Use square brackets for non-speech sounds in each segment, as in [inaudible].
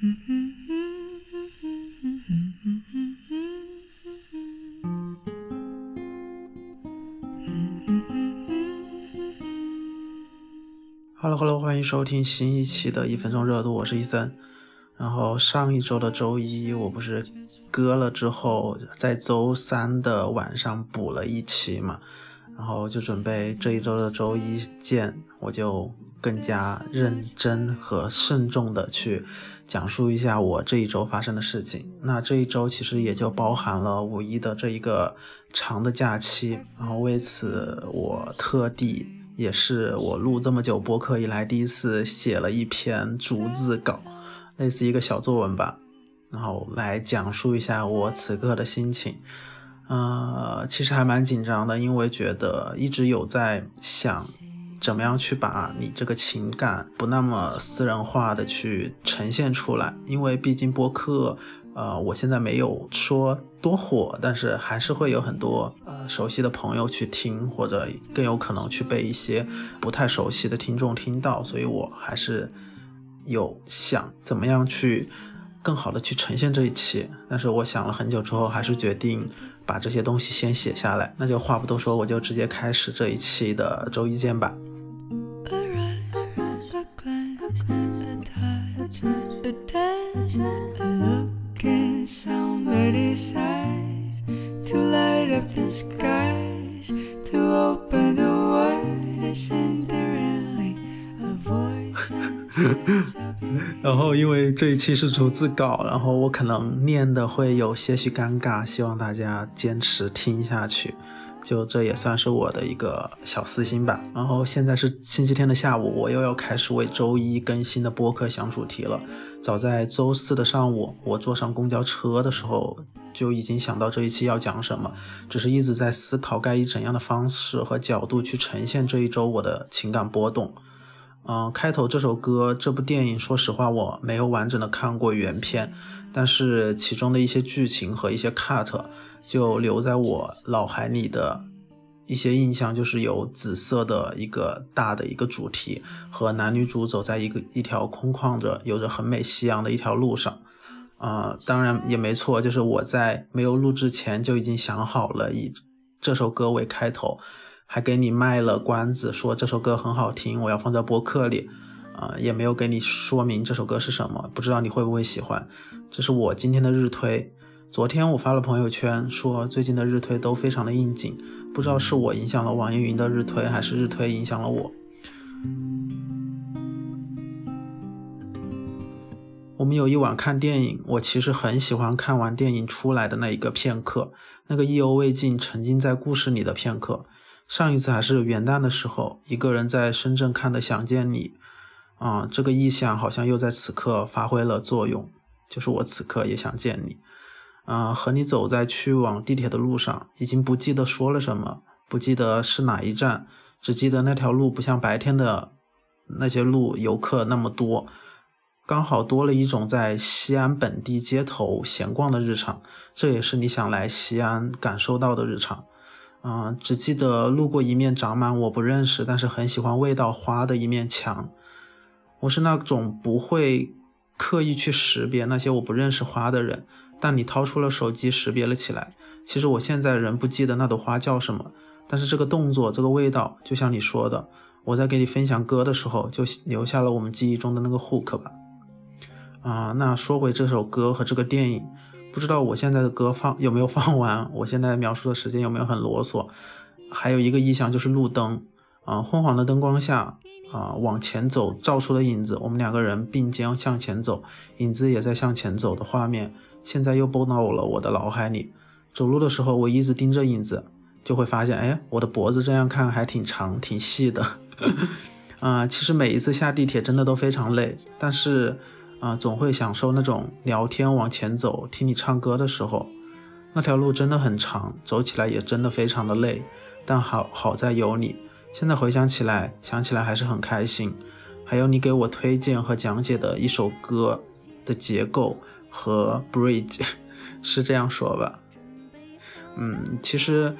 Hello Hello，欢迎收听新一期的一分钟热度，我是伊森。然后上一周的周一，我不是割了之后，在周三的晚上补了一期嘛，然后就准备这一周的周一见，我就更加认真和慎重的去讲述一下我这一周发生的事情。那这一周其实也就包含了五一的这一个长的假期，然后为此我特地也是我录这么久播客以来第一次写了一篇逐字稿。类似一个小作文吧，然后来讲述一下我此刻的心情。呃，其实还蛮紧张的，因为觉得一直有在想，怎么样去把你这个情感不那么私人化的去呈现出来。因为毕竟播客，呃，我现在没有说多火，但是还是会有很多呃熟悉的朋友去听，或者更有可能去被一些不太熟悉的听众听到，所以我还是。有想怎么样去更好的去呈现这一期，但是我想了很久之后，还是决定把这些东西先写下来。那就话不多说，我就直接开始这一期的周一见吧。[laughs] 然后，因为这一期是逐字稿，然后我可能念的会有些许尴尬，希望大家坚持听下去。就这也算是我的一个小私心吧。然后现在是星期天的下午，我又要开始为周一更新的播客想主题了。早在周四的上午，我坐上公交车的时候就已经想到这一期要讲什么，只是一直在思考该以怎样的方式和角度去呈现这一周我的情感波动。嗯，开头这首歌，这部电影，说实话我没有完整的看过原片，但是其中的一些剧情和一些 cut 就留在我脑海里的一些印象，就是有紫色的一个大的一个主题，和男女主走在一个一条空旷着、有着很美夕阳的一条路上。啊，当然也没错，就是我在没有录之前就已经想好了以这首歌为开头。还给你卖了关子，说这首歌很好听，我要放在播客里，啊，也没有给你说明这首歌是什么，不知道你会不会喜欢。这是我今天的日推。昨天我发了朋友圈，说最近的日推都非常的应景，不知道是我影响了网易云的日推，还是日推影响了我。我们有一晚看电影，我其实很喜欢看完电影出来的那一个片刻，那个意犹未尽、沉浸在故事里的片刻。上一次还是元旦的时候，一个人在深圳看的《想见你》，啊，这个意象好像又在此刻发挥了作用，就是我此刻也想见你，啊，和你走在去往地铁的路上，已经不记得说了什么，不记得是哪一站，只记得那条路不像白天的那些路游客那么多，刚好多了一种在西安本地街头闲逛的日常，这也是你想来西安感受到的日常。嗯，只记得路过一面长满我不认识但是很喜欢味道花的一面墙。我是那种不会刻意去识别那些我不认识花的人，但你掏出了手机识别了起来。其实我现在仍不记得那朵花叫什么，但是这个动作，这个味道，就像你说的，我在给你分享歌的时候就留下了我们记忆中的那个 hook 吧。啊，那说回这首歌和这个电影。不知道我现在的歌放有没有放完？我现在描述的时间有没有很啰嗦？还有一个意象就是路灯啊，昏黄的灯光下啊，往前走照出的影子，我们两个人并肩向前走，影子也在向前走的画面，现在又蹦到了我的脑海里。走路的时候，我一直盯着影子，就会发现，哎，我的脖子这样看还挺长、挺细的。[laughs] 啊，其实每一次下地铁真的都非常累，但是。啊，总会享受那种聊天往前走，听你唱歌的时候，那条路真的很长，走起来也真的非常的累，但好好在有你。现在回想起来，想起来还是很开心。还有你给我推荐和讲解的一首歌的结构和 bridge，[laughs] 是这样说吧？嗯，其实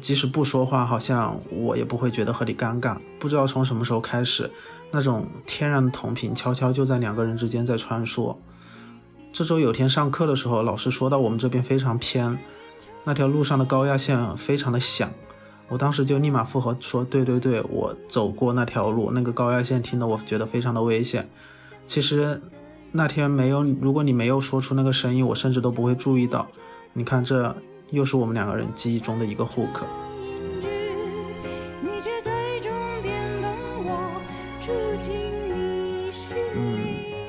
即使不说话，好像我也不会觉得和你尴尬。不知道从什么时候开始。那种天然的同频悄悄就在两个人之间在穿梭，这周有天上课的时候，老师说到我们这边非常偏，那条路上的高压线非常的响。我当时就立马附和说：“对对对，我走过那条路，那个高压线听得我觉得非常的危险。”其实那天没有，如果你没有说出那个声音，我甚至都不会注意到。你看，这又是我们两个人记忆中的一个 hook。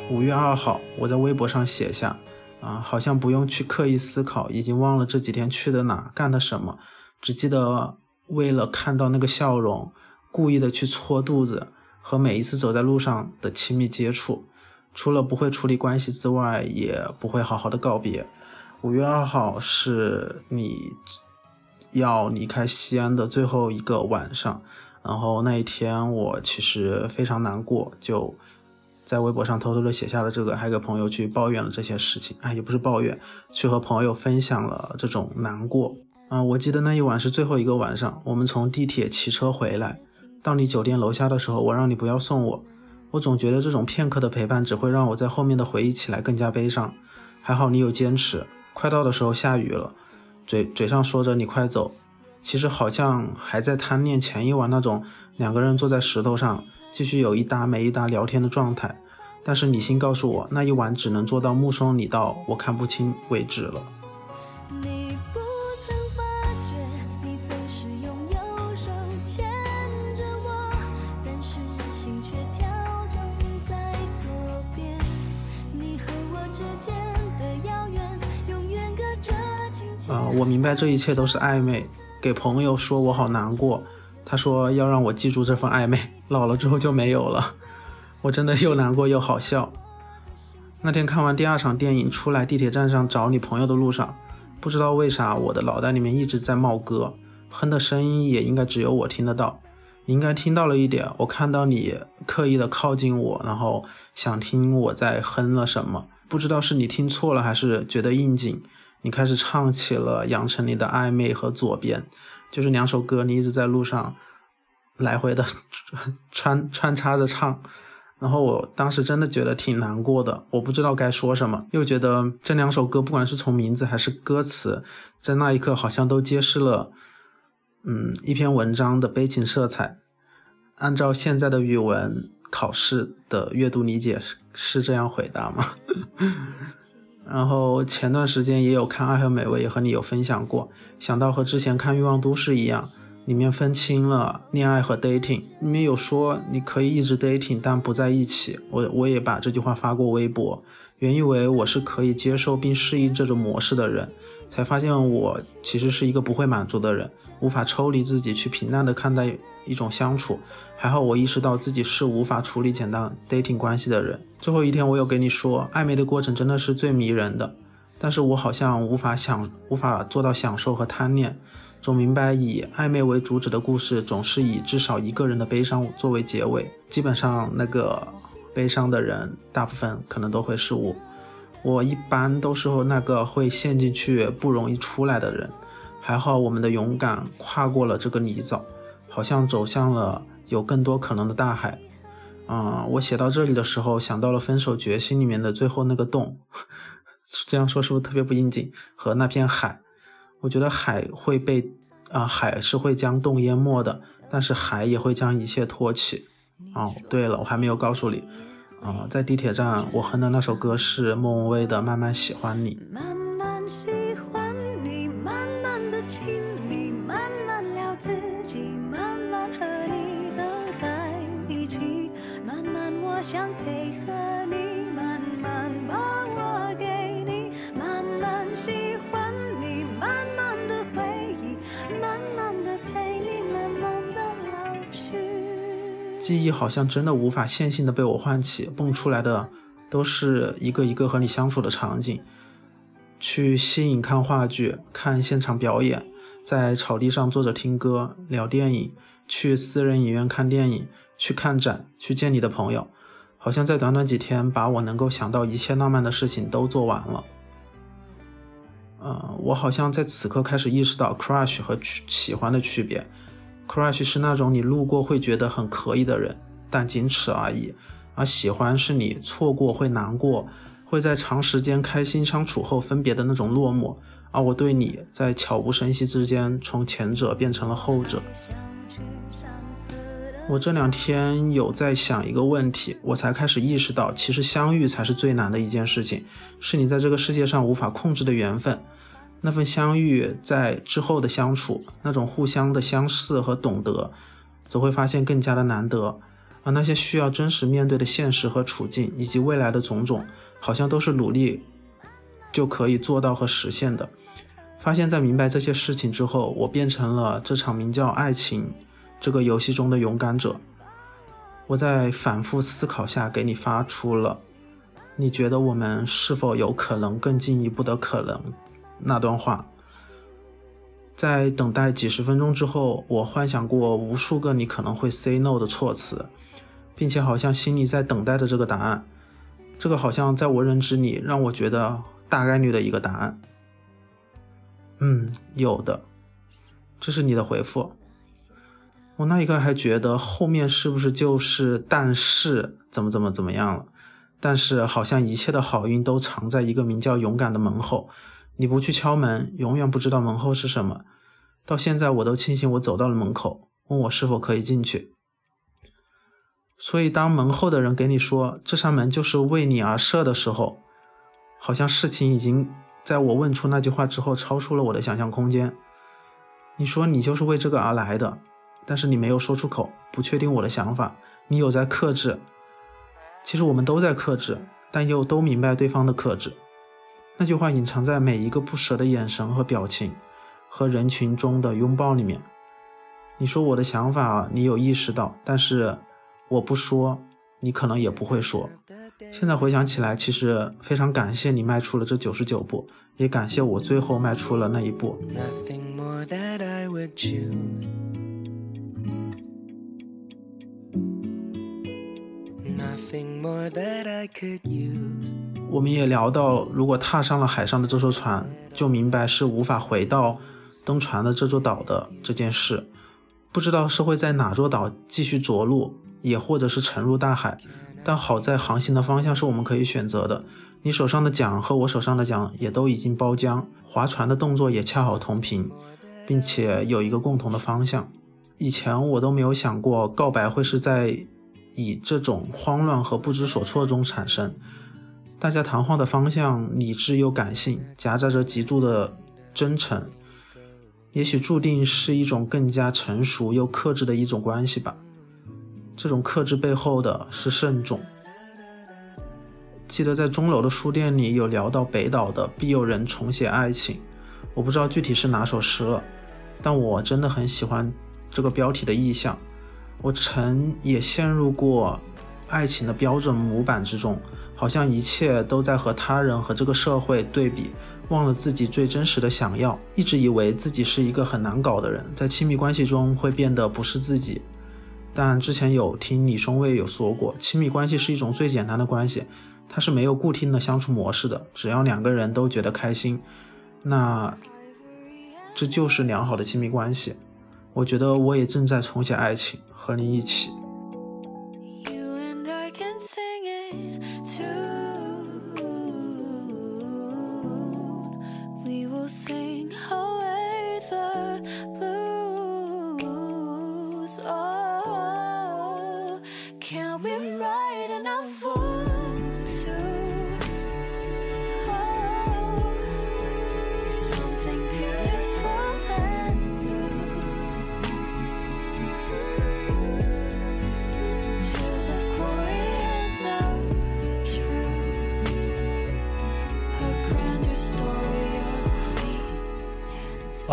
五月二号，我在微博上写下，啊，好像不用去刻意思考，已经忘了这几天去的哪，干的什么，只记得为了看到那个笑容，故意的去搓肚子，和每一次走在路上的亲密接触，除了不会处理关系之外，也不会好好的告别。五月二号是你要离开西安的最后一个晚上，然后那一天我其实非常难过，就。在微博上偷偷的写下了这个，还给朋友去抱怨了这些事情，哎，也不是抱怨，去和朋友分享了这种难过啊。我记得那一晚是最后一个晚上，我们从地铁骑车回来，到你酒店楼下的时候，我让你不要送我，我总觉得这种片刻的陪伴只会让我在后面的回忆起来更加悲伤。还好你有坚持，快到的时候下雨了，嘴嘴上说着你快走，其实好像还在贪恋前一晚那种两个人坐在石头上。继续有一搭没一搭聊天的状态，但是理性告诉我，那一晚只能做到目送你到我看不清为止了。啊，我明白这一切都是暧昧，给朋友说我好难过。他说要让我记住这份暧昧，老了之后就没有了。我真的又难过又好笑。那天看完第二场电影出来，地铁站上找你朋友的路上，不知道为啥我的脑袋里面一直在冒歌，哼的声音也应该只有我听得到。你应该听到了一点，我看到你刻意的靠近我，然后想听我在哼了什么。不知道是你听错了还是觉得应景，你开始唱起了杨丞琳的暧昧和左边。就是两首歌，你一直在路上来回的穿穿插着唱，然后我当时真的觉得挺难过的，我不知道该说什么，又觉得这两首歌不管是从名字还是歌词，在那一刻好像都揭示了，嗯，一篇文章的悲情色彩。按照现在的语文考试的阅读理解是是这样回答吗？[laughs] 然后前段时间也有看《爱和美味》，也和你有分享过。想到和之前看《欲望都市》一样，里面分清了恋爱和 dating，里面有说你可以一直 dating，但不在一起。我我也把这句话发过微博，原以为我是可以接受并适应这种模式的人，才发现我其实是一个不会满足的人，无法抽离自己去平淡的看待一种相处。还好我意识到自己是无法处理简单 dating 关系的人。最后一天，我有跟你说，暧昧的过程真的是最迷人的，但是我好像无法享，无法做到享受和贪恋。总明白以暧昧为主旨的故事，总是以至少一个人的悲伤作为结尾。基本上那个悲伤的人，大部分可能都会是我。我一般都是那个会陷进去不容易出来的人。还好我们的勇敢跨过了这个泥沼，好像走向了有更多可能的大海。嗯，我写到这里的时候，想到了《分手决心》里面的最后那个洞，[laughs] 这样说是不是特别不应景？和那片海，我觉得海会被啊，海是会将洞淹没的，但是海也会将一切托起。哦，对了，我还没有告诉你，啊，在地铁站我哼的那首歌是莫文蔚的《慢慢喜欢你》。记忆好像真的无法线性的被我唤起，蹦出来的都是一个一个和你相处的场景。去吸引看话剧、看现场表演，在草地上坐着听歌、聊电影，去私人影院看电影，去看展，去见你的朋友，好像在短短几天把我能够想到一切浪漫的事情都做完了。嗯，我好像在此刻开始意识到 crush 和喜欢的区别。Crush 是那种你路过会觉得很可以的人，但仅此而已；而喜欢是你错过会难过，会在长时间开心相处后分别的那种落寞，而我对你在悄无声息之间从前者变成了后者。我这两天有在想一个问题，我才开始意识到，其实相遇才是最难的一件事情，是你在这个世界上无法控制的缘分。那份相遇在之后的相处，那种互相的相似和懂得，则会发现更加的难得。而那些需要真实面对的现实和处境，以及未来的种种，好像都是努力就可以做到和实现的。发现，在明白这些事情之后，我变成了这场名叫爱情。这个游戏中的勇敢者，我在反复思考下给你发出了，你觉得我们是否有可能更进一步的可能？那段话，在等待几十分钟之后，我幻想过无数个你可能会 say no 的措辞，并且好像心里在等待着这个答案。这个好像在我认知里，让我觉得大概率的一个答案。嗯，有的，这是你的回复。我那一刻还觉得后面是不是就是但是怎么怎么怎么样了？但是好像一切的好运都藏在一个名叫勇敢的门后，你不去敲门，永远不知道门后是什么。到现在我都庆幸我走到了门口，问我是否可以进去。所以当门后的人给你说这扇门就是为你而设的时候，好像事情已经在我问出那句话之后超出了我的想象空间。你说你就是为这个而来的。但是你没有说出口，不确定我的想法，你有在克制。其实我们都在克制，但又都明白对方的克制。那句话隐藏在每一个不舍的眼神和表情，和人群中的拥抱里面。你说我的想法，你有意识到，但是我不说，你可能也不会说。现在回想起来，其实非常感谢你迈出了这九十九步，也感谢我最后迈出了那一步。Nothing more that I could use. 我们也聊到，如果踏上了海上的这艘船，就明白是无法回到登船的这座岛的这件事。不知道是会在哪座岛继续着陆，也或者是沉入大海。但好在航行的方向是我们可以选择的。你手上的桨和我手上的桨也都已经包浆，划船的动作也恰好同频，并且有一个共同的方向。以前我都没有想过告白会是在。以这种慌乱和不知所措中产生，大家谈话的方向理智又感性，夹杂着极度的真诚，也许注定是一种更加成熟又克制的一种关系吧。这种克制背后的是慎重。记得在钟楼的书店里有聊到北岛的《必有人重写爱情》，我不知道具体是哪首诗了，但我真的很喜欢这个标题的意象。我曾也陷入过爱情的标准模板之中，好像一切都在和他人和这个社会对比，忘了自己最真实的想要。一直以为自己是一个很难搞的人，在亲密关系中会变得不是自己。但之前有听李松蔚有说过，亲密关系是一种最简单的关系，它是没有固定的相处模式的，只要两个人都觉得开心，那这就是良好的亲密关系。我觉得我也正在重写爱情，和你一起。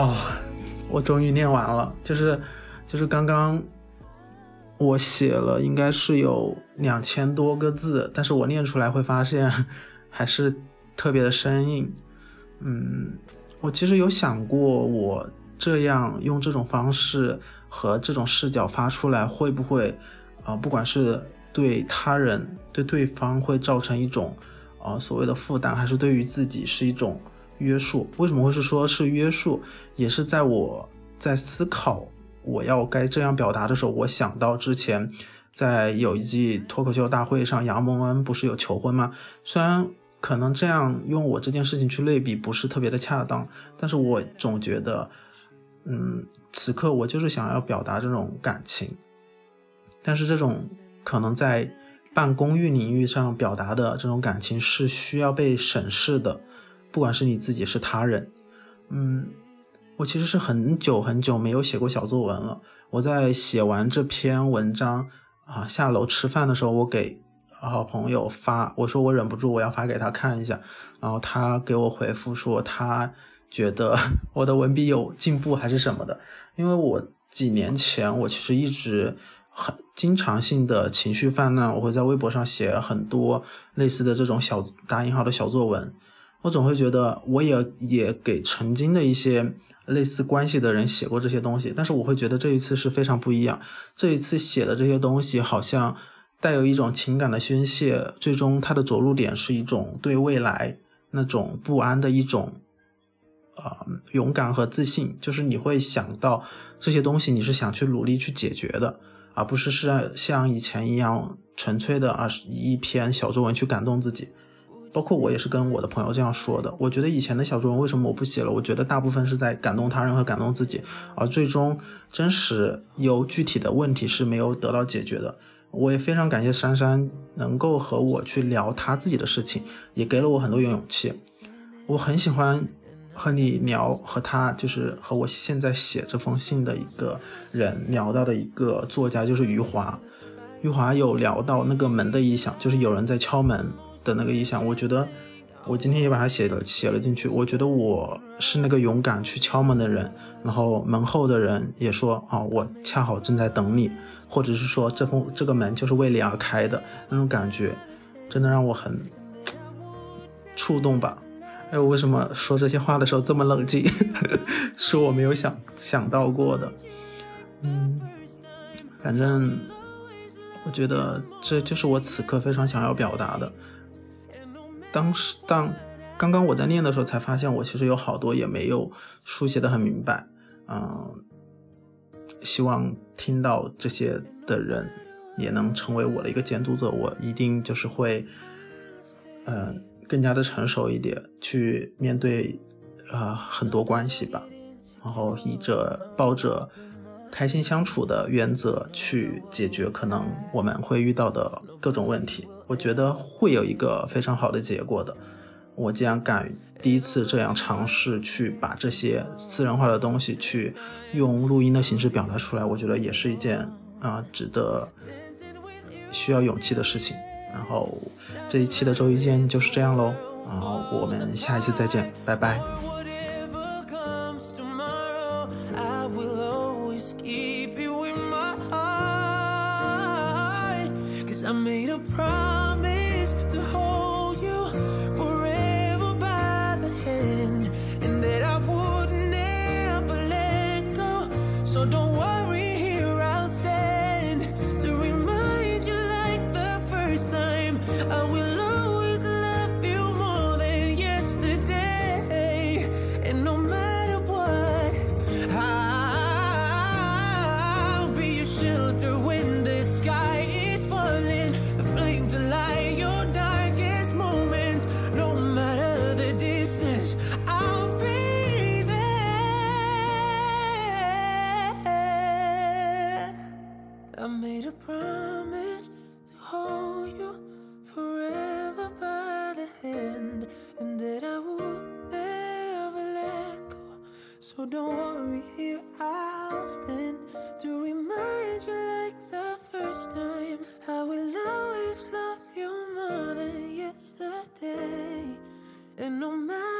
啊，我终于念完了，就是就是刚刚我写了，应该是有两千多个字，但是我念出来会发现还是特别的生硬。嗯，我其实有想过，我这样用这种方式和这种视角发出来，会不会啊，不管是对他人、对对方会造成一种啊所谓的负担，还是对于自己是一种。约束为什么会是说是约束？也是在我在思考我要该这样表达的时候，我想到之前在有一季脱口秀大会上，杨蒙恩不是有求婚吗？虽然可能这样用我这件事情去类比不是特别的恰当，但是我总觉得，嗯，此刻我就是想要表达这种感情，但是这种可能在办公域领域上表达的这种感情是需要被审视的，不管是你自己是他人，嗯，我其实是很久很久没有写过小作文了。我在写完这篇文章啊，下楼吃饭的时候，我给。好朋友发我说我忍不住我要发给他看一下，然后他给我回复说他觉得 [laughs] 我的文笔有进步还是什么的，因为我几年前我其实一直很经常性的情绪泛滥，我会在微博上写很多类似的这种小打引号的小作文，我总会觉得我也也给曾经的一些类似关系的人写过这些东西，但是我会觉得这一次是非常不一样，这一次写的这些东西好像。带有一种情感的宣泄，最终它的着陆点是一种对未来那种不安的一种，呃，勇敢和自信。就是你会想到这些东西，你是想去努力去解决的，而不是是像以前一样纯粹的啊一篇小作文去感动自己。包括我也是跟我的朋友这样说的。我觉得以前的小作文为什么我不写了？我觉得大部分是在感动他人和感动自己，而最终真实有具体的问题是没有得到解决的。我也非常感谢珊珊能够和我去聊她自己的事情，也给了我很多勇气。我很喜欢和你聊，和他就是和我现在写这封信的一个人聊到的一个作家，就是余华。余华有聊到那个门的意象，就是有人在敲门的那个意象。我觉得我今天也把它写了写了进去。我觉得我是那个勇敢去敲门的人，然后门后的人也说啊，我恰好正在等你。或者是说这封这个门就是为你而开的那种感觉，真的让我很触动吧？哎，我为什么说这些话的时候这么冷静？[laughs] 是我没有想想到过的。嗯，反正我觉得这就是我此刻非常想要表达的。当时当刚刚我在念的时候，才发现我其实有好多也没有书写的很明白。嗯。希望听到这些的人也能成为我的一个监督者，我一定就是会，嗯，更加的成熟一点去面对啊很多关系吧，然后以着抱着开心相处的原则去解决可能我们会遇到的各种问题，我觉得会有一个非常好的结果的。我既然敢第一次这样尝试去把这些私人化的东西去用录音的形式表达出来，我觉得也是一件啊值得需要勇气的事情。然后这一期的周一见就是这样喽，然后我们下一次再见，拜拜。I made a promise to hold you forever by the hand, and that I would never let go. So don't worry, here I'll stand to remind you, like the first time, I will always love you more than yesterday, and no matter.